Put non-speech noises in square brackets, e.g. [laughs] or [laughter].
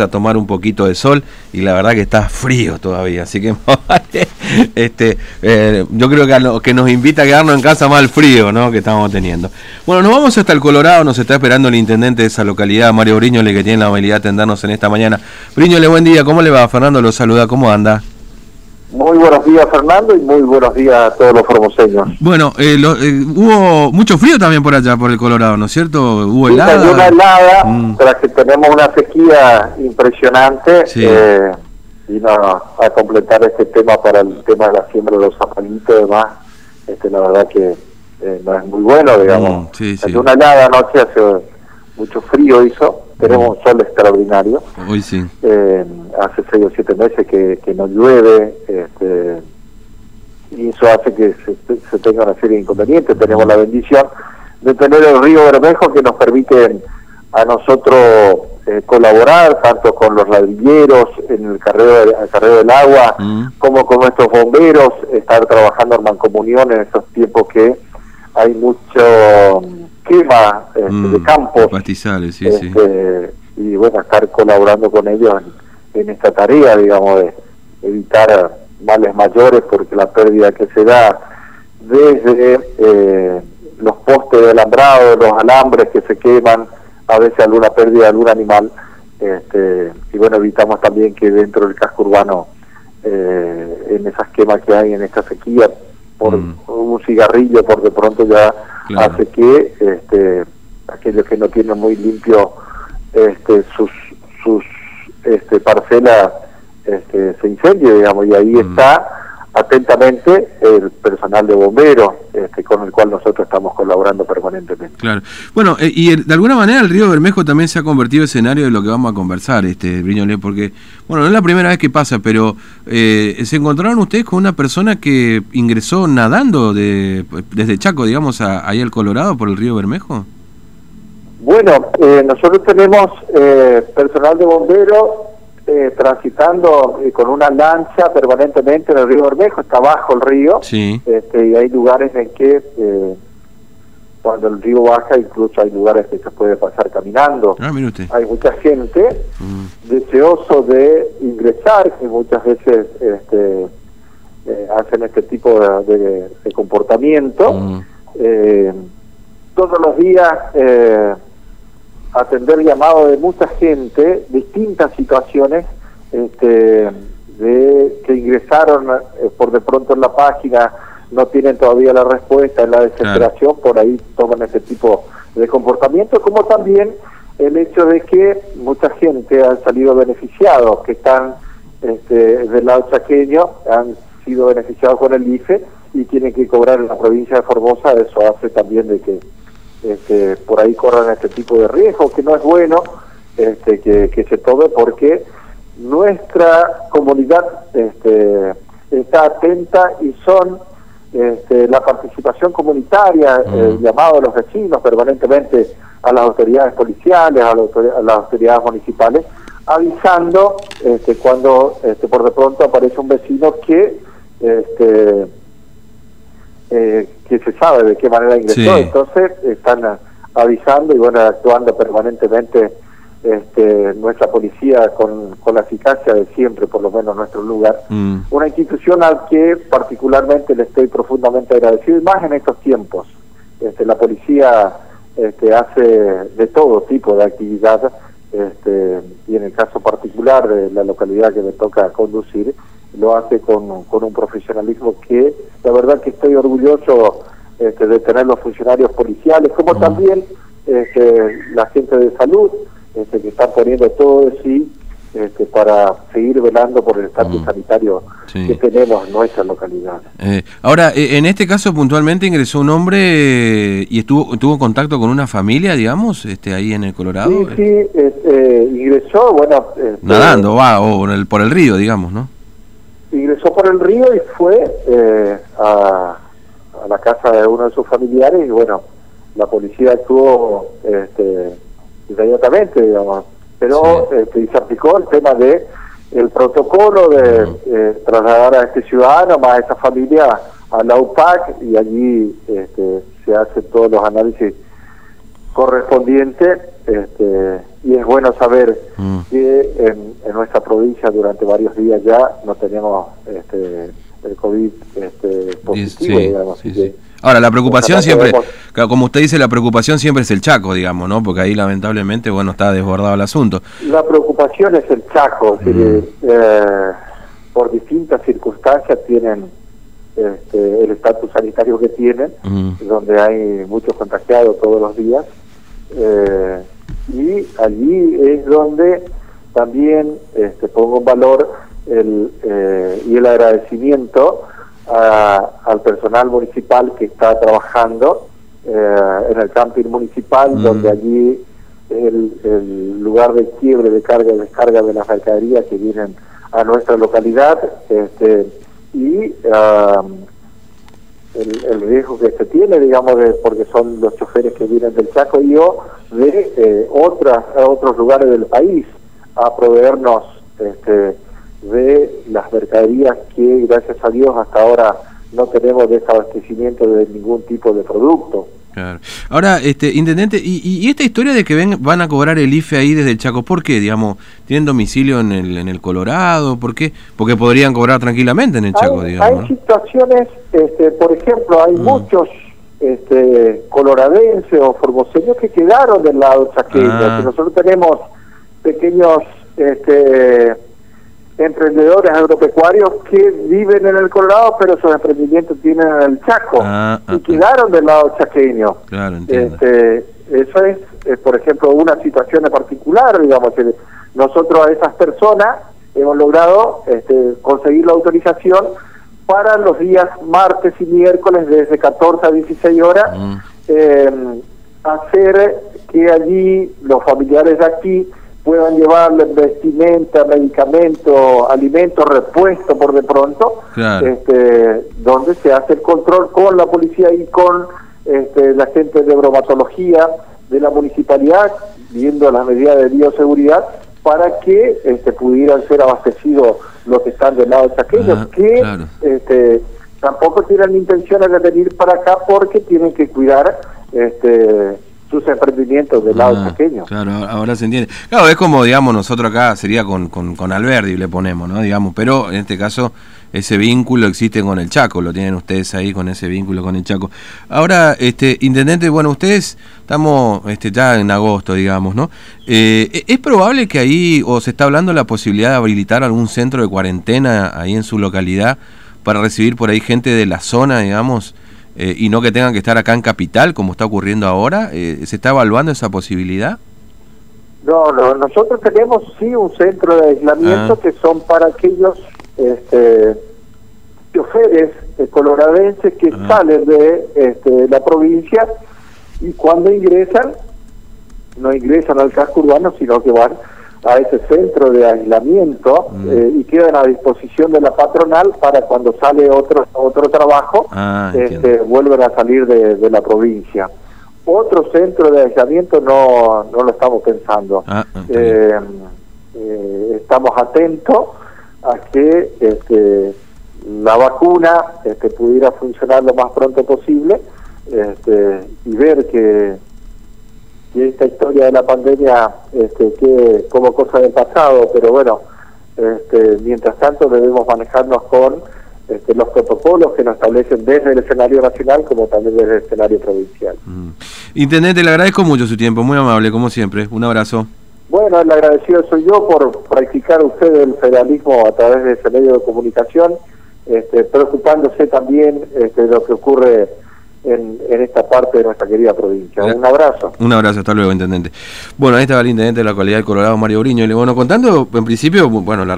a tomar un poquito de sol y la verdad que está frío todavía, así que [laughs] este, eh, yo creo que que nos invita a quedarnos en casa más frío ¿no? que estamos teniendo. Bueno, nos vamos hasta el Colorado, nos está esperando el intendente de esa localidad, Mario Briñole, que tiene la habilidad de atendernos en esta mañana. Briñole, buen día, ¿cómo le va? Fernando lo saluda, ¿cómo anda? Muy buenos días, Fernando, y muy buenos días a todos los formoseños. Bueno, eh, eh, hubo mucho frío también por allá, por el Colorado, ¿no es cierto? Hubo helada. una helada, mm. tras que tenemos una sequía impresionante, eh, vino a, completar este tema para el tema de la siembra de los zapalitos y demás. Este, la verdad que eh, no es muy bueno, digamos. Mm, una helada anoche, hace mucho frío hizo, tenemos un sol extraordinario. Hoy sí. Eh, hace seis o siete meses que, no llueve, este, y eso hace que se, tenga una serie de inconvenientes. Tenemos la bendición de tener el río Bermejo que nos permite a nosotros eh, colaborar tanto con los ladrilleros en el carreo, el carreo del agua, mm. como con nuestros bomberos, estar trabajando en mancomunión en estos tiempos que hay mucho quema este, de mm. campos. Pastizales, sí, sí. Este, y bueno, estar colaborando con ellos en esta tarea, digamos, de evitar males mayores, porque la pérdida que se da desde eh, los postes de alambrado, los alambres que se queman, a veces alguna pérdida de algún animal, este, y bueno, evitamos también que dentro del casco urbano, eh, en esas quemas que hay en esta sequía, por mm. un cigarrillo, por de pronto ya hace que este, aquellos que no tienen muy limpio este, sus, sus este, parcela este, se incendia, digamos, y ahí mm. está atentamente el personal de bomberos este, con el cual nosotros estamos colaborando permanentemente. Claro. Bueno, eh, y de alguna manera el río Bermejo también se ha convertido en escenario de lo que vamos a conversar, este Briñole, porque, bueno, no es la primera vez que pasa, pero eh, se encontraron ustedes con una persona que ingresó nadando de, desde Chaco, digamos, a, ahí al Colorado por el río Bermejo. Bueno, eh, nosotros tenemos eh, personal de bomberos eh, transitando con una lancha permanentemente en el río Bermejo, está bajo el río, este, y hay lugares en que cuando el río baja incluso hay lugares que se puede pasar caminando. Ah, hay mucha gente mm. deseoso de ingresar, que muchas veces este, hacen este tipo de, comportamiento. Mm. todos los días atender llamados de mucha gente, distintas situaciones, este, de que ingresaron eh, por de pronto en la página, no tienen todavía la respuesta, en la desesperación, por ahí toman ese tipo de comportamiento, como también el hecho de que mucha gente ha salido beneficiados, que están este, del lado chaqueño, han sido beneficiados con el IFE y tienen que cobrar en la provincia de Formosa, eso hace también de que este, por ahí corran este tipo de riesgos, que no es bueno este, que, se tome porque nuestra comunidad este, está atenta y son este, la participación comunitaria, el llamado de los vecinos permanentemente a las autoridades policiales, a, las autoridades municipales, avisando este, cuando este, por de pronto aparece un vecino que este, eh, que se sabe de qué manera ingresó, entonces están avisando y bueno, actuando permanentemente este, nuestra policía con, con la eficacia de siempre, por lo menos en nuestro lugar. Mm. Una institución al que particularmente le estoy profundamente agradecido, y más en estos tiempos. Este, la policía este, hace de todo tipo de actividad, este, y en el caso particular de la localidad que me toca conducir, lo hace con, con un profesionalismo que la verdad que estoy orgulloso este, de tener los funcionarios policiales, como también este, la gente de salud, este, que están poniendo todo de sí este, para seguir velando por el estatus sanitario que tenemos en nuestra localidad. Eh, ahora, eh, en este caso puntualmente ingresó un hombre y estuvo tuvo contacto con una familia, digamos, este, ahí en el Colorado. Sí, sí, este, ingresó, bueno... Este, Nadando, va, o por el río, digamos, ¿no? Ingresó por el río y fue eh, a, la casa de uno de sus familiares y bueno, la policía actuó este, inmediatamente, digamos, pero este, se aplicó el tema de el protocolo de eh, trasladar a este ciudadano más a esa familia a la UPAC y allí este, se hacen todos los análisis correspondientes este, y es bueno saber mm. que en, nuestra provincia durante varios días ya no tenemos este, el COVID este, positivo, digamos. Ahora, la preocupación siempre, como usted dice, la preocupación siempre es el Chaco, digamos, ¿no? Porque ahí lamentablemente, bueno, está desbordado el asunto. La preocupación es el Chaco, mm. eh, por distintas circunstancias tienen este, el estatus sanitario que tienen, mm. donde hay muchos contagiados todos los días. Eh, y allí es donde también este, pongo en valor el, eh, y el agradecimiento al personal municipal que está trabajando eh, en el camping municipal, mm. donde allí el, el, lugar de quiebre, de carga y descarga de las mercaderías que vienen a nuestra localidad este, y el, el, riesgo que se tiene, digamos, de, porque son los choferes que vienen del Chaco y yo de eh, otras, otros lugares del país a proveernos este, de las mercaderías que gracias a Dios hasta ahora no tenemos desabastecimiento de ningún tipo de producto. Claro. Ahora, este, intendente, y, esta historia de que ven, van a cobrar el IFE ahí desde el Chaco, ¿por qué? Digamos, ¿tienen domicilio en el, en el Colorado? ¿Por qué? Porque podrían cobrar tranquilamente en el Chaco, digamos. Hay situaciones, este, por ejemplo, hay mm. muchos este, coloradenses o formoseños que quedaron del lado chaqueño, ah. nosotros tenemos pequeños... este emprendedores agropecuarios que viven en el Colorado, pero sus emprendimientos tienen en el Chaco ah, y ah, quedaron del lado chaqueño. Este, eso es, por ejemplo, una situación en particular, digamos, que nosotros a esas personas hemos logrado este, conseguir la autorización para los días martes y miércoles desde 14 a 16 horas, mm. em, hacer que allí los familiares de aquí puedan llevarle vestimenta, medicamentos, alimentos, repuestos por de pronto, este, donde se hace el control con la policía y con este, la gente de bromatología de la municipalidad, viendo las medidas de bioseguridad, para que este, pudieran ser abastecidos los que están del lado de aquellos que este, tampoco tienen intenciones de venir para acá porque tienen que cuidar este, sus emprendimientos del lado ah, pequeño. Claro, ahora se entiende. Claro, es como, digamos, nosotros acá sería con, con, con Alberdi le ponemos, ¿no? Digamos, pero en este caso ese vínculo existe con el Chaco, lo tienen ustedes ahí con ese vínculo con el Chaco. Ahora, este intendente, bueno, ustedes estamos este, ya en agosto, digamos, ¿no? Eh, ¿Es probable que ahí, o se está hablando la posibilidad de habilitar algún centro de cuarentena ahí en su localidad para recibir por ahí gente de la zona, digamos? Eh, y no que tengan que estar acá en Capital, como está ocurriendo ahora? Eh, ¿Se está evaluando esa posibilidad? No, no, nosotros tenemos sí un centro de aislamiento ah. que son para aquellos este, choferes coloradenses que ah. salen de este, la provincia y cuando ingresan, no ingresan al casco urbano, sino que van a ese centro de aislamiento mm. eh, y quedan a disposición de la patronal para cuando sale otro otro trabajo ah, este, vuelven a salir de, la provincia. Otro centro de aislamiento no no lo estamos pensando. Ah, ah, eh, eh, estamos atentos a que este, la vacuna este, pudiera funcionar lo más pronto posible este, y ver que y esta historia de la pandemia este, que como cosa del pasado, pero bueno, este, mientras tanto debemos manejarnos con este, los protocolos que nos establecen desde el escenario nacional como también desde el escenario provincial. Mm. Intendente, le agradezco mucho su tiempo, muy amable, como siempre. Un abrazo. Bueno, el agradecido soy yo por practicar usted el federalismo a través de ese medio de comunicación, este, preocupándose también este, de lo que ocurre en, esta parte de nuestra querida provincia. Un abrazo. Un abrazo, hasta luego, intendente. Bueno, ahí estaba el intendente de la cualidad del Colorado, Mario Briño. Y bueno, contando, en principio, bueno, la